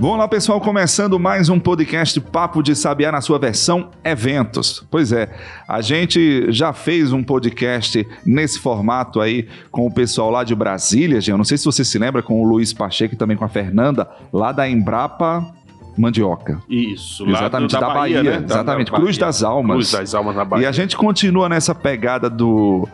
Vamos lá, pessoal, começando mais um podcast Papo de Sabiá na sua versão eventos. Pois é, a gente já fez um podcast nesse formato aí com o pessoal lá de Brasília, gente. Eu não sei se você se lembra com o Luiz Pacheco e também com a Fernanda, lá da Embrapa Mandioca. Isso, lá Exatamente, da, da Bahia, Bahia né? exatamente, da, Cruz das Almas. Cruz das Almas na Bahia. E a gente continua nessa pegada do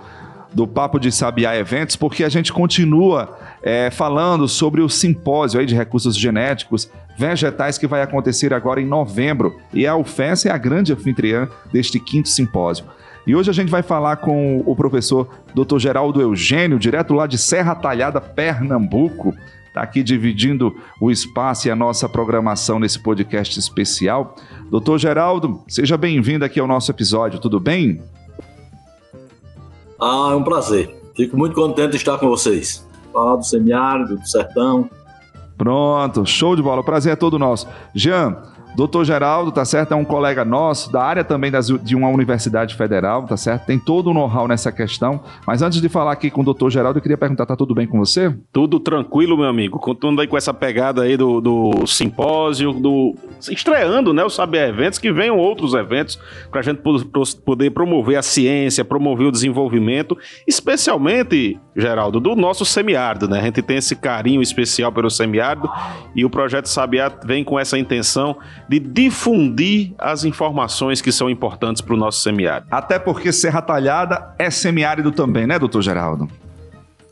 do Papo de Sabiá Eventos, porque a gente continua é, falando sobre o simpósio aí de recursos genéticos vegetais que vai acontecer agora em novembro. E a UFES é a grande anfitriã deste quinto simpósio. E hoje a gente vai falar com o professor Dr. Geraldo Eugênio, direto lá de Serra Talhada, Pernambuco. Está aqui dividindo o espaço e a nossa programação nesse podcast especial. Doutor Geraldo, seja bem-vindo aqui ao nosso episódio, tudo bem? Ah, é um prazer. Fico muito contente de estar com vocês. Falar do semiárido, do sertão. Pronto, show de bola. O prazer é todo nosso. Jean, Doutor Geraldo, tá certo? É um colega nosso, da área também das, de uma universidade federal, tá certo? Tem todo o um know-how nessa questão. Mas antes de falar aqui com o doutor Geraldo, eu queria perguntar: tá tudo bem com você? Tudo tranquilo, meu amigo. Continuando aí com essa pegada aí do, do simpósio, do. estreando, né? O Saber Eventos, que venham outros eventos para a gente poder promover a ciência, promover o desenvolvimento, especialmente, Geraldo, do nosso semiárido, né? A gente tem esse carinho especial pelo semiárido e o projeto Sabiá vem com essa intenção de difundir as informações que são importantes para o nosso semiárido. Até porque Serra Talhada é semiárido também, né, doutor Geraldo?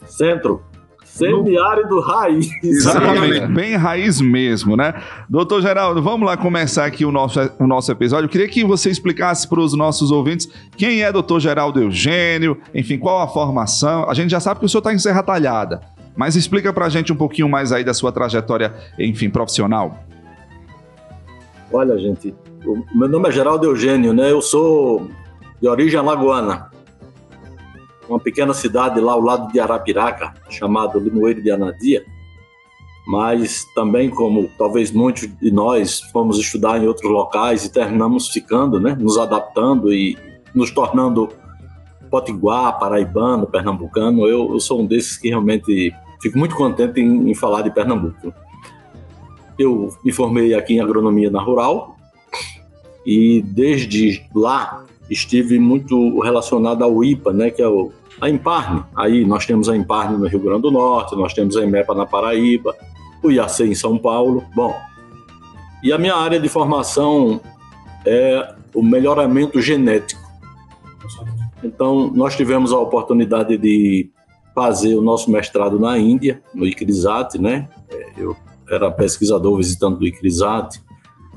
Centro. Semiárido raiz. Exatamente, bem raiz mesmo, né? Doutor Geraldo, vamos lá começar aqui o nosso, o nosso episódio. Eu queria que você explicasse para os nossos ouvintes quem é doutor Geraldo Eugênio, enfim, qual a formação. A gente já sabe que o senhor está em Serra Talhada, mas explica para a gente um pouquinho mais aí da sua trajetória, enfim, profissional. Olha, gente, o meu nome é Geraldo Eugênio, né? Eu sou de origem alagoana. Uma pequena cidade lá ao lado de Arapiraca, chamada Limoeiro de Anadia. Mas também, como talvez muitos de nós fomos estudar em outros locais e terminamos ficando, né? Nos adaptando e nos tornando potiguar, paraibano, pernambucano. Eu, eu sou um desses que realmente fico muito contente em, em falar de Pernambuco. Eu me formei aqui em agronomia na Rural e desde lá estive muito relacionado ao IPA, né, que é o, a Imparne. Aí nós temos a Imparne no Rio Grande do Norte, nós temos a IMEPA na Paraíba, o IAC em São Paulo. Bom, e a minha área de formação é o melhoramento genético. Então, nós tivemos a oportunidade de fazer o nosso mestrado na Índia, no ICRISAT, né? Eu era pesquisador visitante do ICRISAT,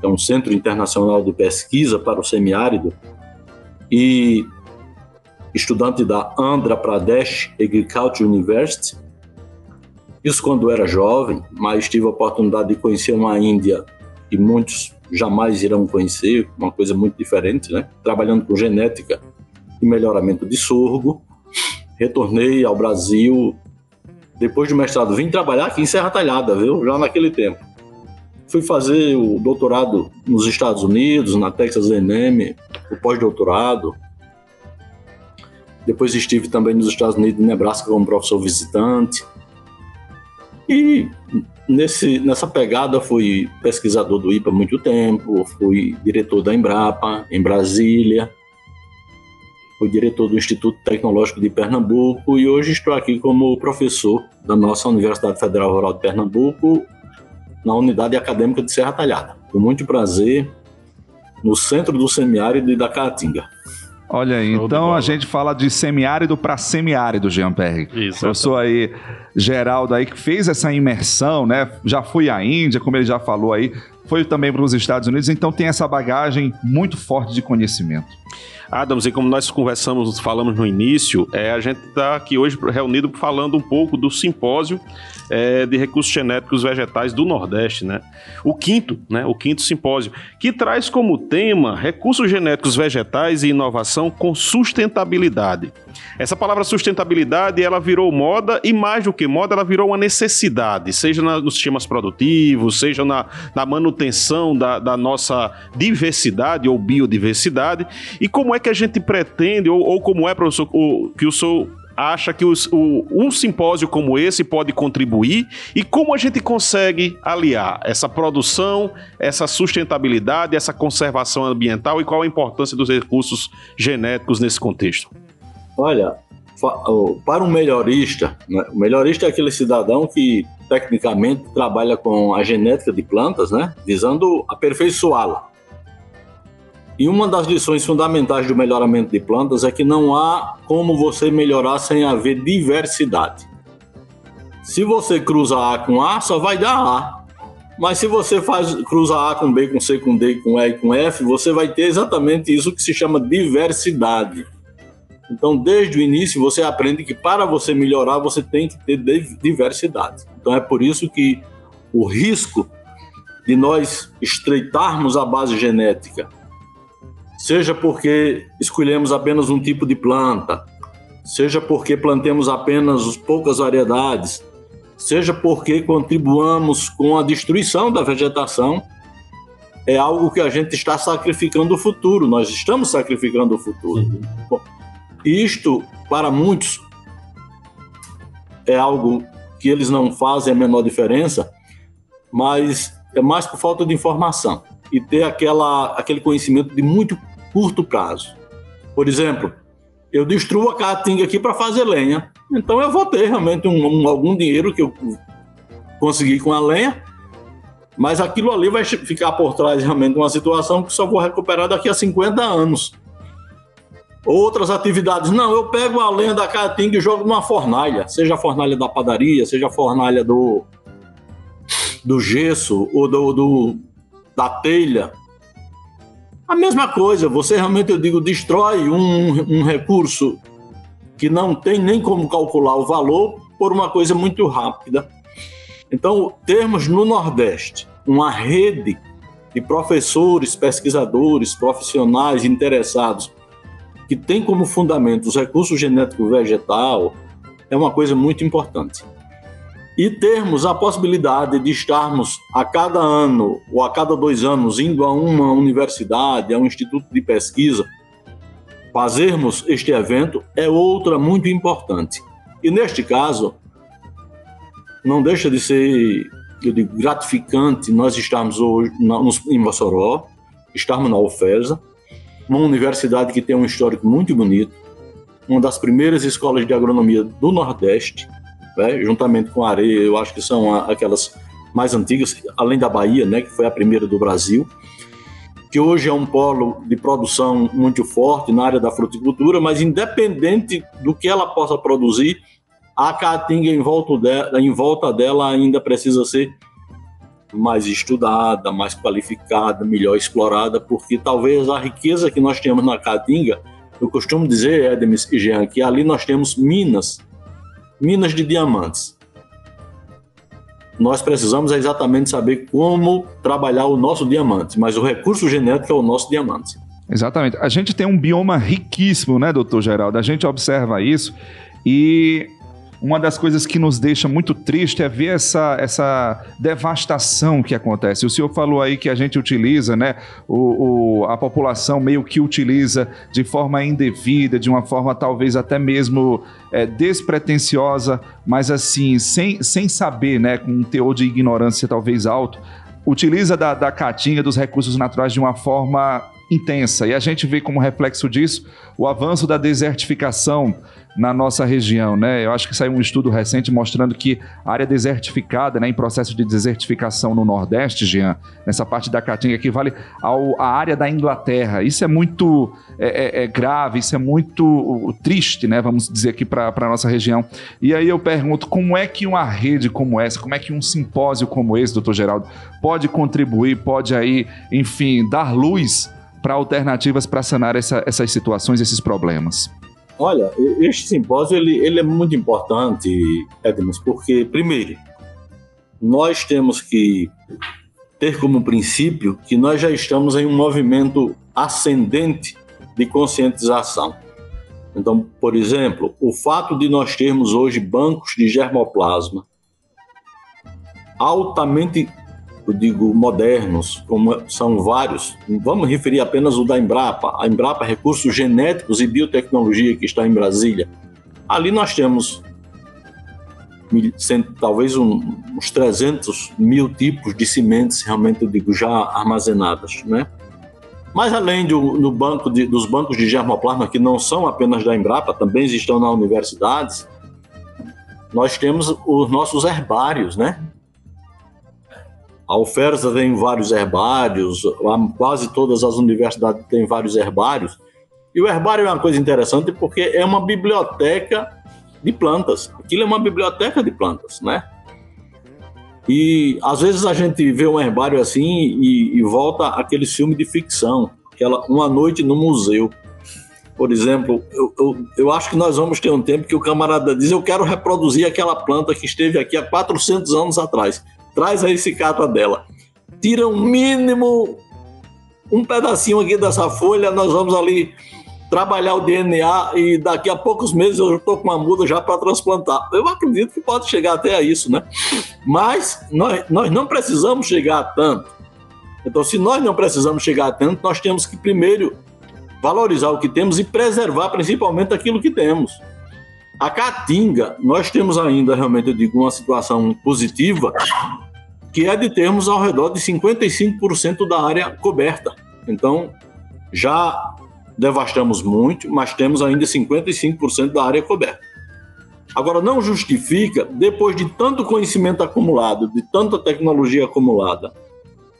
que é um centro internacional de pesquisa para o semiárido, e estudante da Andhra Pradesh Agriculture University. Isso quando era jovem, mas tive a oportunidade de conhecer uma Índia que muitos jamais irão conhecer, uma coisa muito diferente, né? Trabalhando com genética e melhoramento de sorgo. Retornei ao Brasil depois do mestrado, vim trabalhar aqui em Serra Talhada, viu? Já naquele tempo. Fui fazer o doutorado nos Estados Unidos, na Texas A&M, o pós-doutorado. Depois estive também nos Estados Unidos, em Nebraska, como professor visitante. E nesse, nessa pegada fui pesquisador do IPA há muito tempo, fui diretor da Embrapa, em Brasília, fui diretor do Instituto Tecnológico de Pernambuco e hoje estou aqui como professor da nossa Universidade Federal Rural de Pernambuco, na Unidade Acadêmica de Serra Talhada. Com muito prazer, no centro do semiárido e da Caatinga. Olha aí, então a gente fala de semiárido para semiárido, Jean Perry. Isso. Eu sou aí Geraldo aí que fez essa imersão, né? Já fui à Índia, como ele já falou aí, foi também para os Estados Unidos, então tem essa bagagem muito forte de conhecimento. Adams, e como nós conversamos, falamos no início, é, a gente está aqui hoje reunido falando um pouco do simpósio é, de recursos genéticos vegetais do Nordeste, né? O quinto, né? O quinto simpósio, que traz como tema recursos genéticos vegetais e inovação com sustentabilidade. Essa palavra sustentabilidade, ela virou moda e mais do que moda, ela virou uma necessidade, seja na, nos sistemas produtivos, seja na, na manutenção da, da, nossa diversidade ou biodiversidade. E como é que a gente pretende, ou, ou como é, professor, o, que o senhor acha que os, o, um simpósio como esse pode contribuir e como a gente consegue aliar essa produção, essa sustentabilidade, essa conservação ambiental e qual a importância dos recursos genéticos nesse contexto? Olha, para um melhorista, né, o melhorista é aquele cidadão que tecnicamente trabalha com a genética de plantas, né, visando aperfeiçoá-la. E uma das lições fundamentais do melhoramento de plantas é que não há como você melhorar sem haver diversidade. Se você cruza A com A, só vai dar A. Mas se você faz cruza A com B, com C, com D, com E com F, você vai ter exatamente isso que se chama diversidade. Então, desde o início, você aprende que para você melhorar, você tem que ter diversidade. Então, é por isso que o risco de nós estreitarmos a base genética seja porque escolhemos apenas um tipo de planta, seja porque plantemos apenas poucas variedades, seja porque contribuamos com a destruição da vegetação, é algo que a gente está sacrificando o futuro, nós estamos sacrificando o futuro. Bom, isto, para muitos, é algo que eles não fazem a menor diferença, mas é mais por falta de informação e ter aquela, aquele conhecimento de muito curto prazo. Por exemplo, eu destruo a caatinga aqui para fazer lenha, então eu vou ter realmente um, um, algum dinheiro que eu consegui com a lenha, mas aquilo ali vai ficar por trás realmente de uma situação que só vou recuperar daqui a 50 anos. Outras atividades, não, eu pego a lenha da caatinga e jogo numa fornalha, seja a fornalha da padaria, seja a fornalha do, do gesso ou do, do da telha, a mesma coisa, você realmente, eu digo, destrói um, um recurso que não tem nem como calcular o valor por uma coisa muito rápida. Então, termos no Nordeste uma rede de professores, pesquisadores, profissionais interessados que tem como fundamento os recursos genéticos vegetal é uma coisa muito importante e termos a possibilidade de estarmos a cada ano ou a cada dois anos indo a uma universidade, a um instituto de pesquisa, fazermos este evento é outra muito importante. E neste caso, não deixa de ser eu digo, gratificante nós estarmos hoje em Mossoró, estarmos na UFESA, uma universidade que tem um histórico muito bonito, uma das primeiras escolas de agronomia do Nordeste, né, juntamente com a areia, eu acho que são aquelas mais antigas, além da Bahia, né, que foi a primeira do Brasil, que hoje é um polo de produção muito forte na área da fruticultura, mas independente do que ela possa produzir, a caatinga em volta dela, em volta dela ainda precisa ser mais estudada, mais qualificada, melhor explorada, porque talvez a riqueza que nós temos na caatinga, eu costumo dizer, Edmis e Jean, que ali nós temos minas minas de diamantes. Nós precisamos exatamente saber como trabalhar o nosso diamante, mas o recurso genético é o nosso diamante. Exatamente. A gente tem um bioma riquíssimo, né, doutor Geraldo? A gente observa isso e uma das coisas que nos deixa muito triste é ver essa, essa devastação que acontece. O senhor falou aí que a gente utiliza, né? O, o, a população meio que utiliza de forma indevida, de uma forma talvez até mesmo é, despretensiosa, mas assim, sem, sem saber, né? Com um teor de ignorância talvez alto, utiliza da, da caatinga, dos recursos naturais de uma forma intensa. E a gente vê como reflexo disso o avanço da desertificação na nossa região, né? Eu acho que saiu um estudo recente mostrando que a área desertificada, né, em processo de desertificação no Nordeste, Jean, nessa parte da Caatinga, equivale ao, à área da Inglaterra. Isso é muito é, é, é grave, isso é muito triste, né? Vamos dizer aqui para a nossa região. E aí eu pergunto, como é que uma rede como essa, como é que um simpósio como esse, doutor Geraldo, pode contribuir, pode aí, enfim, dar luz para alternativas para sanar essa, essas situações, esses problemas? Olha, este simpósio ele, ele é muito importante, Edmus, porque, primeiro, nós temos que ter como princípio que nós já estamos em um movimento ascendente de conscientização. Então, por exemplo, o fato de nós termos hoje bancos de germoplasma altamente, eu digo, modernos, como são vários, vamos referir apenas o da Embrapa, a Embrapa Recursos Genéticos e Biotecnologia, que está em Brasília. Ali nós temos talvez uns 300 mil tipos de sementes, realmente, eu digo, já armazenadas, né? Mas além do, do banco de, dos bancos de germoplasma, que não são apenas da Embrapa, também estão nas universidades, nós temos os nossos herbários, né? A UFERSA tem vários herbários, quase todas as universidades têm vários herbários. E o herbário é uma coisa interessante porque é uma biblioteca de plantas. Aquilo é uma biblioteca de plantas, né? E às vezes a gente vê um herbário assim e, e volta aquele filme de ficção, aquela Uma Noite no Museu. Por exemplo, eu, eu, eu, acho que nós vamos ter um tempo que o camarada diz: Eu quero reproduzir aquela planta que esteve aqui há 400 anos atrás. Traz aí esse cata dela. Tira um mínimo, um pedacinho aqui dessa folha, nós vamos ali trabalhar o DNA e daqui a poucos meses eu estou com uma muda já para transplantar. Eu acredito que pode chegar até a isso, né? Mas nós, nós não precisamos chegar a tanto. Então, se nós não precisamos chegar a tanto, nós temos que primeiro valorizar o que temos e preservar principalmente aquilo que temos. A Caatinga, nós temos ainda, realmente, eu digo, uma situação positiva, que é de termos ao redor de 55% da área coberta. Então, já devastamos muito, mas temos ainda 55% da área coberta. Agora, não justifica, depois de tanto conhecimento acumulado, de tanta tecnologia acumulada,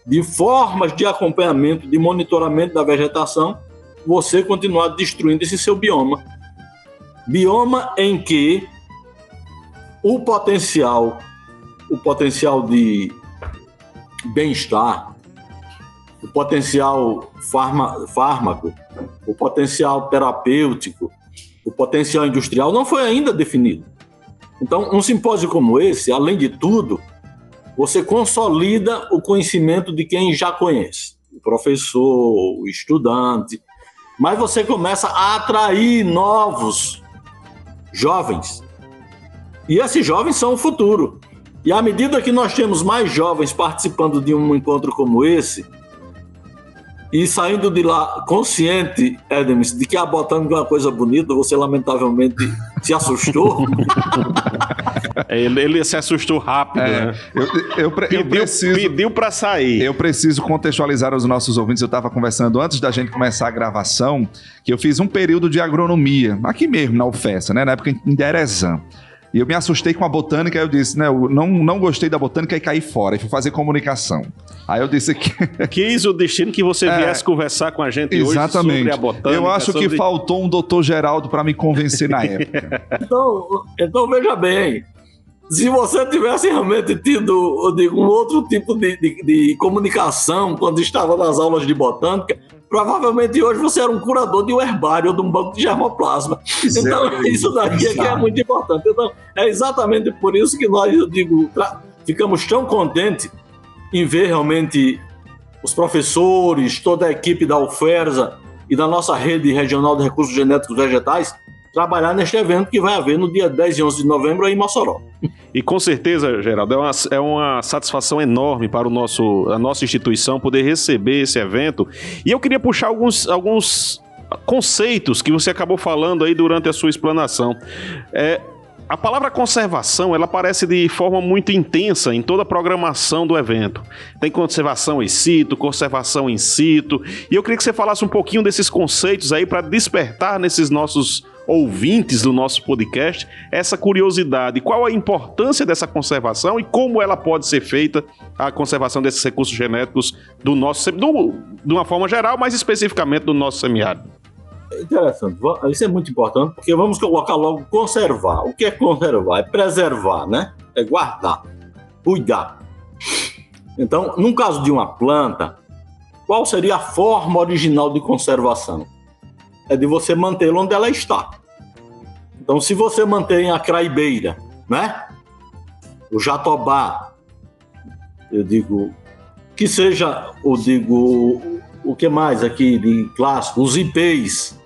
de formas de acompanhamento, de monitoramento da vegetação, você continuar destruindo esse seu bioma. Bioma em que o potencial, o potencial de bem-estar, o potencial fármaco, o potencial terapêutico, o potencial industrial não foi ainda definido. Então, um simpósio como esse, além de tudo, você consolida o conhecimento de quem já conhece, o professor, o estudante, mas você começa a atrair novos jovens. E esses jovens são o futuro. E à medida que nós temos mais jovens participando de um encontro como esse, e saindo de lá consciente, Edms, de que a botânica é uma coisa bonita, você lamentavelmente se assustou. ele, ele, se assustou rápido, é, né? Eu, eu, pediu, eu preciso, pediu para sair. Eu preciso contextualizar os nossos ouvintes. Eu estava conversando antes da gente começar a gravação que eu fiz um período de agronomia, aqui mesmo, na UFESA, né? Na época em Derezan. E eu me assustei com a botânica, aí eu disse, né, eu não, não gostei da botânica e caí fora, e fui fazer comunicação. Aí eu disse que... Quis o destino que você é, viesse conversar com a gente exatamente. hoje sobre a botânica. Eu acho sobre... que faltou um doutor Geraldo para me convencer na época. então, então, veja bem, se você tivesse realmente tido, eu digo, um outro tipo de, de, de comunicação quando estava nas aulas de botânica, provavelmente hoje você era um curador de um herbário ou de um banco de germoplasma. Então, é, isso daqui é que é muito importante. Então, é exatamente por isso que nós, eu digo, ficamos tão contentes em ver realmente os professores, toda a equipe da UFERSA e da nossa rede regional de recursos genéticos vegetais trabalhar neste evento que vai haver no dia 10 e 11 de novembro em Mossoró. E com certeza, Geraldo, é uma, é uma satisfação enorme para o nosso, a nossa instituição poder receber esse evento. E eu queria puxar alguns, alguns conceitos que você acabou falando aí durante a sua explanação. É, a palavra conservação, ela aparece de forma muito intensa em toda a programação do evento. Tem conservação in situ, conservação in situ. E eu queria que você falasse um pouquinho desses conceitos aí para despertar nesses nossos ouvintes do nosso podcast essa curiosidade. Qual a importância dessa conservação e como ela pode ser feita, a conservação desses recursos genéticos do nosso, do, de uma forma geral, mas especificamente do nosso semiárido. Interessante. Isso é muito importante, porque vamos colocar logo conservar. O que é conservar? É preservar, né? É guardar, cuidar. Então, no caso de uma planta, qual seria a forma original de conservação? É de você mantê-la onde ela está. Então, se você mantém a craibeira, né? O jatobá, eu digo, que seja, eu digo, o que mais aqui de clássico, os ipês,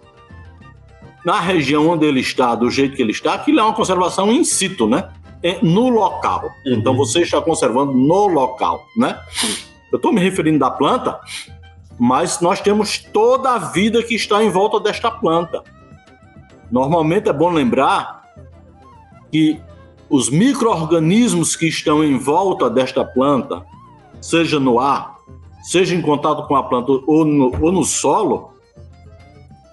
na região onde ele está, do jeito que ele está, aquilo é uma conservação in situ, né? É no local. Uhum. Então você está conservando no local, né? Eu estou me referindo da planta, mas nós temos toda a vida que está em volta desta planta. Normalmente é bom lembrar que os micro-organismos que estão em volta desta planta, seja no ar, seja em contato com a planta ou no, ou no solo,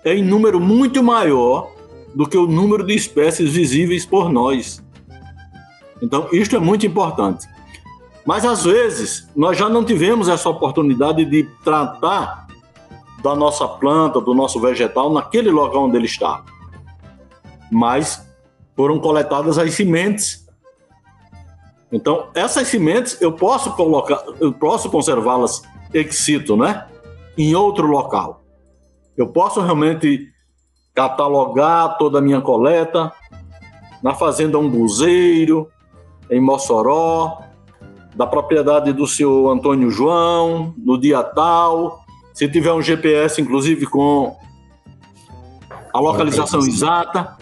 é em número muito maior do que o número de espécies visíveis por nós. Então, isto é muito importante. Mas às vezes nós já não tivemos essa oportunidade de tratar da nossa planta, do nosso vegetal naquele local onde ele está mas foram coletadas as sementes. Então, essas sementes eu posso colocar, eu posso conservá-las ex situ, né? Em outro local. Eu posso realmente catalogar toda a minha coleta na fazenda Umbuzeiro, em Mossoró, da propriedade do senhor Antônio João, no dia tal. Se tiver um GPS, inclusive com a localização exata,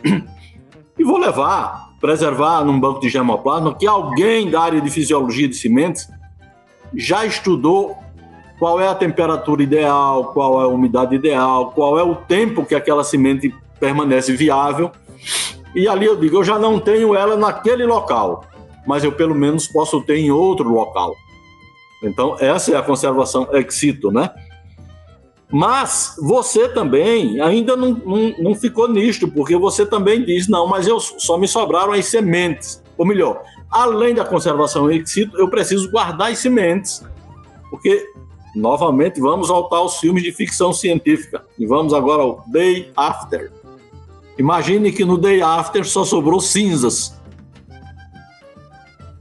e vou levar, preservar num banco de germoplasma que alguém da área de fisiologia de sementes já estudou qual é a temperatura ideal, qual é a umidade ideal, qual é o tempo que aquela semente permanece viável. E ali eu digo, eu já não tenho ela naquele local, mas eu pelo menos posso ter em outro local. Então, essa é a conservação ex situ, né? Mas você também ainda não, não, não ficou nisto, porque você também diz: não, mas eu só me sobraram as sementes. Ou melhor, além da conservação ex situ, eu preciso guardar as sementes. Porque, novamente, vamos voltar aos filmes de ficção científica. E vamos agora ao Day After. Imagine que no Day After só sobrou cinzas.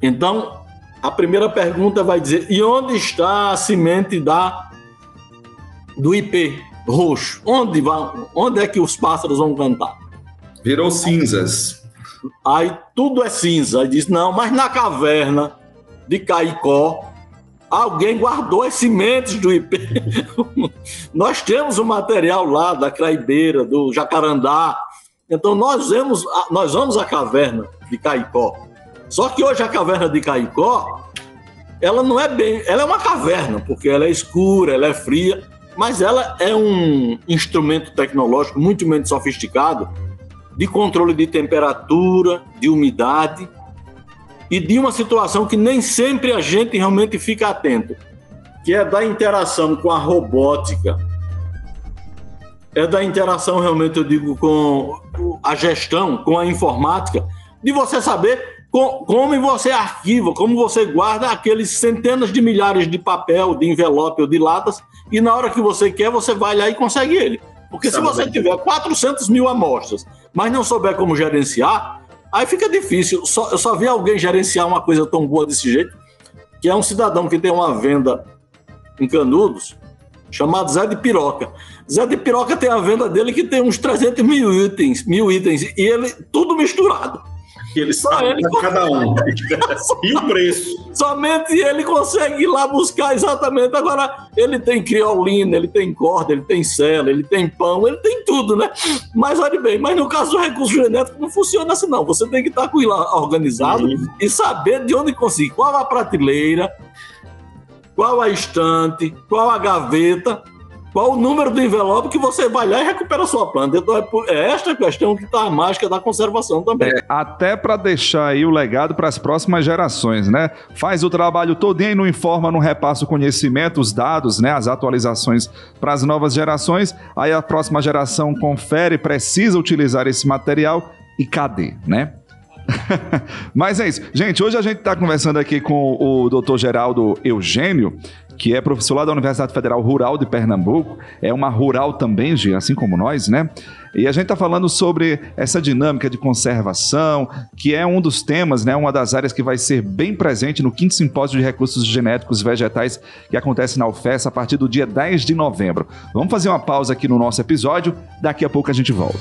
Então, a primeira pergunta vai dizer: e onde está a semente da do IP roxo, onde, vai, onde é que os pássaros vão cantar? Virou cinzas. Aí tudo é cinza. Aí diz: não, mas na caverna de Caicó, alguém guardou as sementes do IP. nós temos o material lá da craibeira, do jacarandá. Então nós vamos, nós vamos à caverna de Caicó. Só que hoje a caverna de Caicó, ela não é bem, ela é uma caverna, porque ela é escura, ela é fria, mas ela é um instrumento tecnológico muito menos sofisticado de controle de temperatura, de umidade e de uma situação que nem sempre a gente realmente fica atento, que é da interação com a robótica, é da interação realmente, eu digo, com a gestão, com a informática, de você saber como você arquiva, como você guarda aqueles centenas de milhares de papel, de envelope ou de latas, e na hora que você quer, você vai lá e consegue ele. Porque se você tiver 400 mil amostras, mas não souber como gerenciar, aí fica difícil. Só, eu só vi alguém gerenciar uma coisa tão boa desse jeito, que é um cidadão que tem uma venda em Canudos, chamado Zé de Piroca. Zé de Piroca tem a venda dele que tem uns 300 mil itens, mil itens, e ele tudo misturado que ele sabe ele cada um. e o preço. Somente ele consegue ir lá buscar exatamente. Agora, ele tem criolina, ele tem corda, ele tem cela, ele tem pão, ele tem tudo, né? Mas olha bem, mas no caso do recurso genético não funciona assim, não. Você tem que estar com ele organizado Sim. e saber de onde conseguir. Qual a prateleira, qual a estante, qual a gaveta qual o número do envelope que você vai lá e recupera a sua planta. Então é, é esta questão que está a mágica da conservação também. É, até para deixar aí o legado para as próximas gerações, né? Faz o trabalho todo e não informa, não repassa o conhecimento, os dados, né? As atualizações para as novas gerações. Aí a próxima geração confere, precisa utilizar esse material e cadê, né? Mas é isso. Gente, hoje a gente está conversando aqui com o doutor Geraldo Eugênio, que é professor lá da Universidade Federal Rural de Pernambuco. É uma rural também, assim como nós, né? E a gente está falando sobre essa dinâmica de conservação, que é um dos temas, né, uma das áreas que vai ser bem presente no quinto simpósio de recursos genéticos vegetais que acontece na UFES a partir do dia 10 de novembro. Vamos fazer uma pausa aqui no nosso episódio, daqui a pouco a gente volta.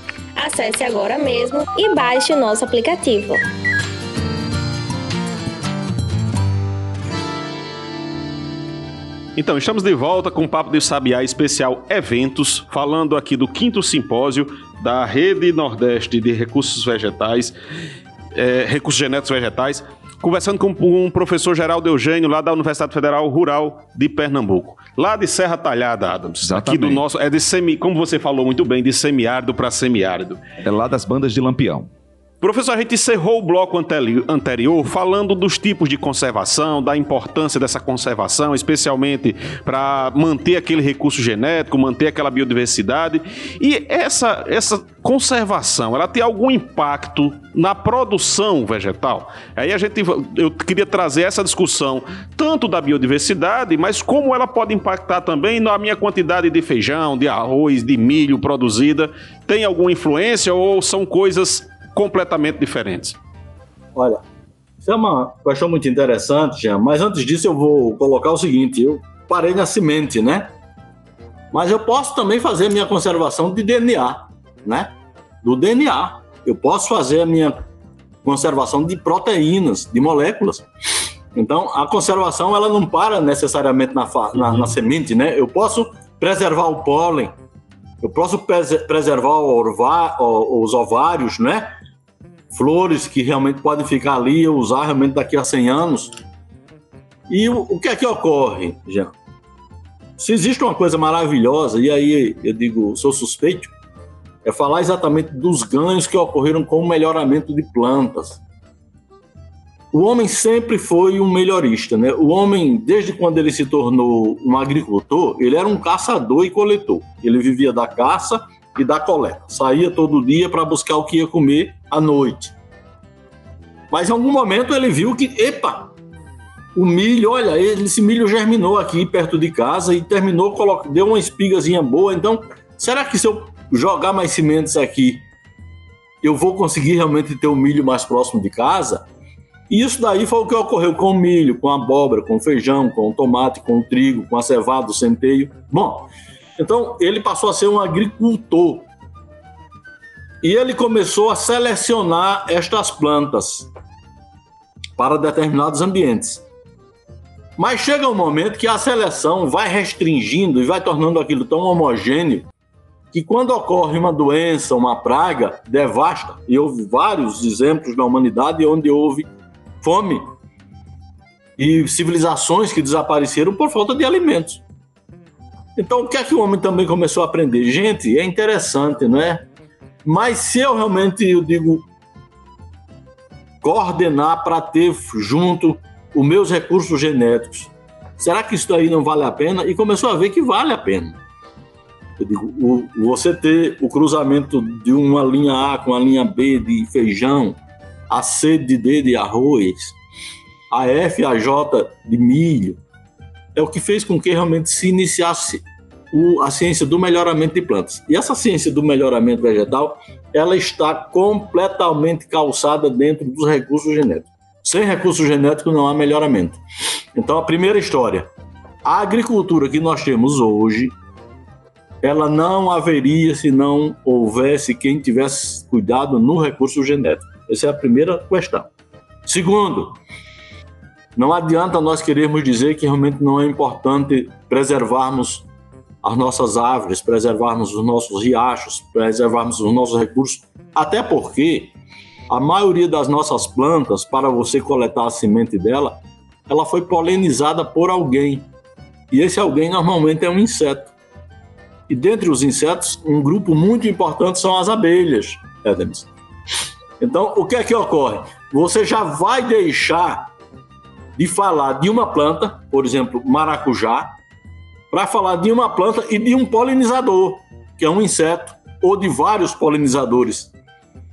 Acesse agora mesmo e baixe o nosso aplicativo. Então, estamos de volta com o Papo de Sabiá especial Eventos, falando aqui do quinto simpósio da Rede Nordeste de Recursos Vegetais, é, Recursos Genéticos Vegetais, conversando com o professor Geraldo Eugênio, lá da Universidade Federal Rural de Pernambuco. Lá de Serra Talhada, Adams. Exatamente. Aqui do nosso. É de semi. Como você falou muito bem, de semiárido para semiárido. É lá das bandas de Lampião. Professor, a gente encerrou o bloco anterior falando dos tipos de conservação, da importância dessa conservação, especialmente para manter aquele recurso genético, manter aquela biodiversidade. E essa, essa conservação, ela tem algum impacto na produção vegetal? Aí a gente, eu queria trazer essa discussão tanto da biodiversidade, mas como ela pode impactar também na minha quantidade de feijão, de arroz, de milho produzida. Tem alguma influência ou são coisas completamente diferentes. Olha, isso é uma questão muito interessante, Jean, mas antes disso eu vou colocar o seguinte: eu parei na semente, né? Mas eu posso também fazer minha conservação de DNA, né? Do DNA. Eu posso fazer a minha conservação de proteínas, de moléculas. Então, a conservação ela não para necessariamente na, na, na semente, né? Eu posso preservar o pólen, eu posso preservar os ovários, né? Flores que realmente podem ficar ali e usar realmente daqui a 100 anos. E o, o que é que ocorre, Jean? Se existe uma coisa maravilhosa, e aí eu digo, sou suspeito, é falar exatamente dos ganhos que ocorreram com o melhoramento de plantas. O homem sempre foi um melhorista, né? O homem, desde quando ele se tornou um agricultor, ele era um caçador e coletor. Ele vivia da caça e da coleta. Saía todo dia para buscar o que ia comer à noite. Mas em algum momento ele viu que, epa, o milho, olha, esse milho germinou aqui perto de casa e terminou, deu uma espigazinha boa. Então, será que se eu jogar mais sementes aqui, eu vou conseguir realmente ter o milho mais próximo de casa? E isso daí foi o que ocorreu com o milho, com a abóbora, com o feijão, com o tomate, com o trigo, com a cevada, o centeio. Bom, então, ele passou a ser um agricultor. E ele começou a selecionar estas plantas para determinados ambientes. Mas chega um momento que a seleção vai restringindo e vai tornando aquilo tão homogêneo que quando ocorre uma doença, uma praga, devasta. E houve vários exemplos na humanidade onde houve fome e civilizações que desapareceram por falta de alimentos. Então, o que é que o homem também começou a aprender? Gente, é interessante, não é? Mas se eu realmente, eu digo, coordenar para ter junto os meus recursos genéticos, será que isso aí não vale a pena? E começou a ver que vale a pena. Eu digo, o, você ter o cruzamento de uma linha A com a linha B de feijão, a C de D de arroz, a F, a J de milho, é o que fez com que realmente se iniciasse o, a ciência do melhoramento de plantas. E essa ciência do melhoramento vegetal, ela está completamente calçada dentro dos recursos genéticos. Sem recursos genéticos não há melhoramento. Então, a primeira história, a agricultura que nós temos hoje, ela não haveria se não houvesse quem tivesse cuidado no recurso genético. Essa é a primeira questão. Segundo, não adianta nós querermos dizer que realmente não é importante preservarmos as nossas árvores, preservarmos os nossos riachos, preservarmos os nossos recursos, até porque a maioria das nossas plantas, para você coletar a semente dela, ela foi polinizada por alguém. E esse alguém normalmente é um inseto. E dentre os insetos, um grupo muito importante são as abelhas, Adams. Então, o que é que ocorre? Você já vai deixar de falar de uma planta, por exemplo, maracujá, para falar de uma planta e de um polinizador, que é um inseto, ou de vários polinizadores.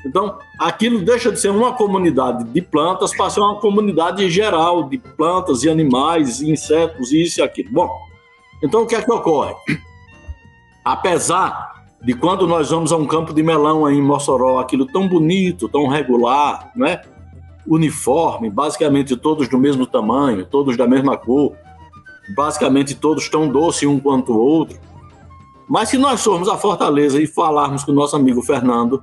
Então, aquilo deixa de ser uma comunidade de plantas para ser uma comunidade geral de plantas e animais, e insetos, isso e aquilo. Bom, então o que é que ocorre? Apesar de quando nós vamos a um campo de melão aí em Mossoró, aquilo tão bonito, tão regular, né? uniforme, basicamente todos do mesmo tamanho, todos da mesma cor, basicamente todos tão doce um quanto o outro. Mas se nós formos a Fortaleza e falarmos com o nosso amigo Fernando,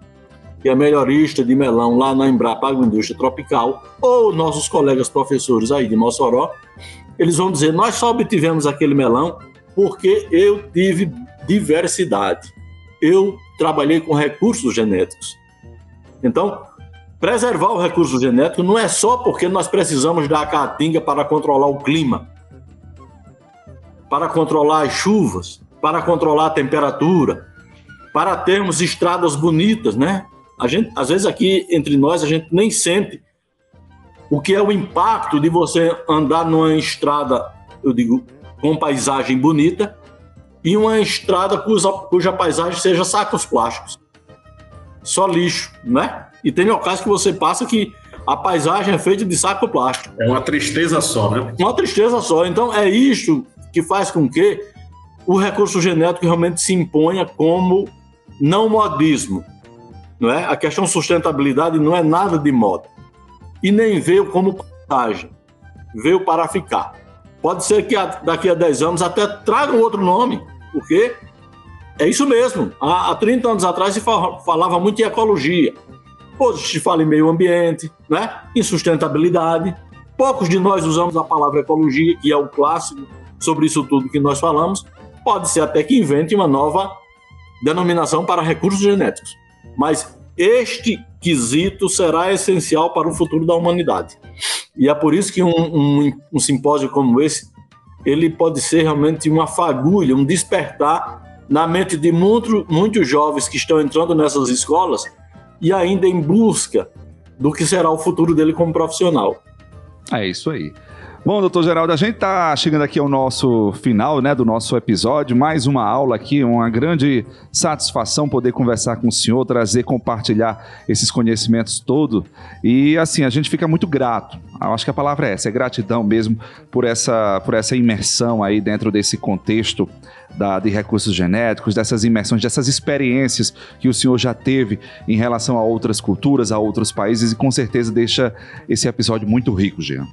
que é melhorista de melão lá na Embrapa Agroindústria Tropical, ou nossos colegas professores aí de Mossoró, eles vão dizer: nós só obtivemos aquele melão porque eu tive diversidade. Eu trabalhei com recursos genéticos. Então, preservar o recurso genético não é só porque nós precisamos da caatinga para controlar o clima, para controlar as chuvas, para controlar a temperatura, para termos estradas bonitas, né? A gente, às vezes aqui entre nós a gente nem sente o que é o impacto de você andar numa estrada, eu digo, com paisagem bonita e uma estrada cuja, cuja paisagem seja sacos plásticos. Só lixo, né? E tem locais que você passa que a paisagem é feita de saco plástico. É uma tristeza só, né? Uma tristeza só. Então é isso que faz com que o recurso genético realmente se imponha como não modismo, não é? A questão sustentabilidade não é nada de moda. E nem veio como vantagem. Veio para ficar. Pode ser que daqui a 10 anos até tragam outro nome, porque é isso mesmo. Há, há 30 anos atrás se falava muito em ecologia. Hoje se fala em meio ambiente, né? em sustentabilidade. Poucos de nós usamos a palavra ecologia, que é o clássico sobre isso tudo que nós falamos. Pode ser até que invente uma nova denominação para recursos genéticos. Mas este quesito será essencial para o futuro da humanidade. E é por isso que um, um, um simpósio como esse, ele pode ser realmente uma fagulha, um despertar na mente de muito, muitos jovens que estão entrando nessas escolas e ainda em busca do que será o futuro dele como profissional. É isso aí. Bom, doutor Geraldo, a gente está chegando aqui ao nosso final né, do nosso episódio. Mais uma aula aqui, uma grande satisfação poder conversar com o senhor, trazer, compartilhar esses conhecimentos todos. E assim, a gente fica muito grato. Eu acho que a palavra é essa, é gratidão mesmo por essa, por essa imersão aí dentro desse contexto da, de recursos genéticos, dessas imersões, dessas experiências que o senhor já teve em relação a outras culturas, a outros países, e com certeza deixa esse episódio muito rico, Jean.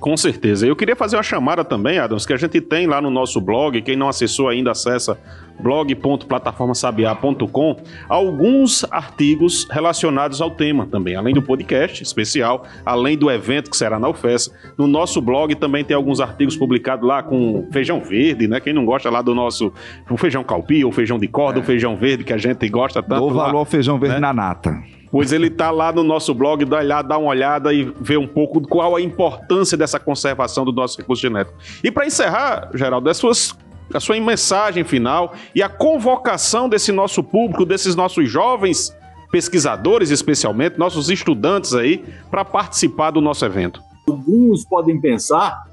Com certeza. Eu queria fazer uma chamada também, Adams, que a gente tem lá no nosso blog, quem não acessou ainda, acessa blog.plataformasabiá.com, alguns artigos relacionados ao tema também, além do podcast especial, além do evento que será na UFES. No nosso blog também tem alguns artigos publicados lá com feijão verde, né? Quem não gosta lá do nosso o feijão calpi, ou feijão de corda, é. ou feijão verde, que a gente gosta tanto. Dou valor lá, ao feijão verde né? na nata. Pois ele está lá no nosso blog, dá, lá, dá uma olhada e vê um pouco qual a importância dessa conservação do nosso recurso genético. E para encerrar, Geraldo, as suas a sua mensagem final e a convocação desse nosso público, desses nossos jovens pesquisadores, especialmente, nossos estudantes aí, para participar do nosso evento. Alguns podem pensar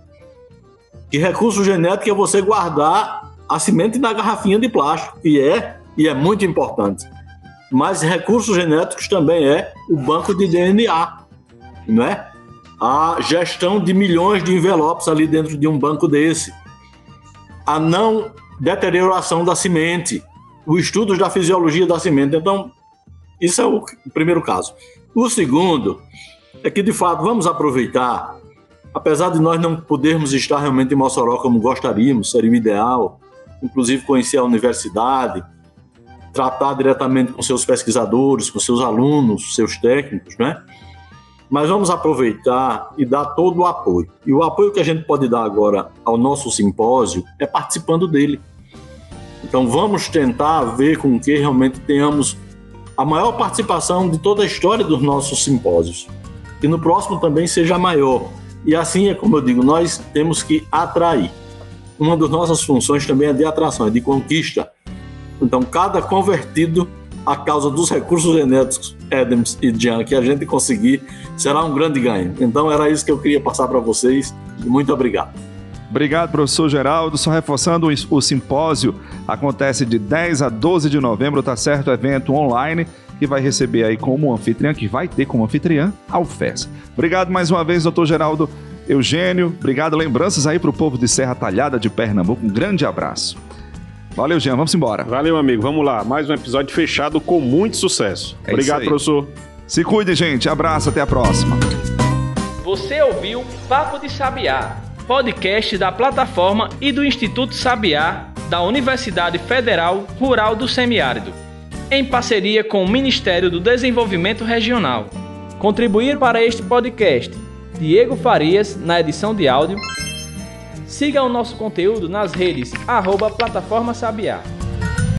que recurso genético é você guardar a semente na garrafinha de plástico, e é, e é muito importante. Mas recursos genéticos também é o banco de DNA, não é? A gestão de milhões de envelopes ali dentro de um banco desse a não deterioração da semente, o estudo da fisiologia da semente. Então, isso é o primeiro caso. O segundo é que, de fato, vamos aproveitar, apesar de nós não podermos estar realmente em Mossoró como gostaríamos, seria o ideal, inclusive conhecer a universidade, tratar diretamente com seus pesquisadores, com seus alunos, seus técnicos, né? Mas vamos aproveitar e dar todo o apoio. E o apoio que a gente pode dar agora ao nosso simpósio é participando dele. Então vamos tentar ver com que realmente tenhamos a maior participação de toda a história dos nossos simpósios. Que no próximo também seja maior. E assim é como eu digo, nós temos que atrair. Uma das nossas funções também é de atração, é de conquista. Então, cada convertido a causa dos recursos genéticos Adams e Jean que a gente conseguir será um grande ganho. Então era isso que eu queria passar para vocês muito obrigado. Obrigado, professor Geraldo. Só reforçando, o simpósio acontece de 10 a 12 de novembro, tá certo? Evento online que vai receber aí como anfitriã, que vai ter como anfitriã a UFES. Obrigado mais uma vez, doutor Geraldo Eugênio. Obrigado, lembranças aí para o povo de Serra Talhada de Pernambuco. Um grande abraço. Valeu, Jean. Vamos embora. Valeu, amigo. Vamos lá. Mais um episódio fechado com muito sucesso. É Obrigado, professor. Se cuide, gente. Abraço. Até a próxima. Você ouviu Papo de Sabiá, podcast da plataforma e do Instituto Sabiá da Universidade Federal Rural do Semiárido, em parceria com o Ministério do Desenvolvimento Regional. Contribuir para este podcast: Diego Farias, na edição de áudio. Siga o nosso conteúdo nas redes arroba Plataforma Sabiá.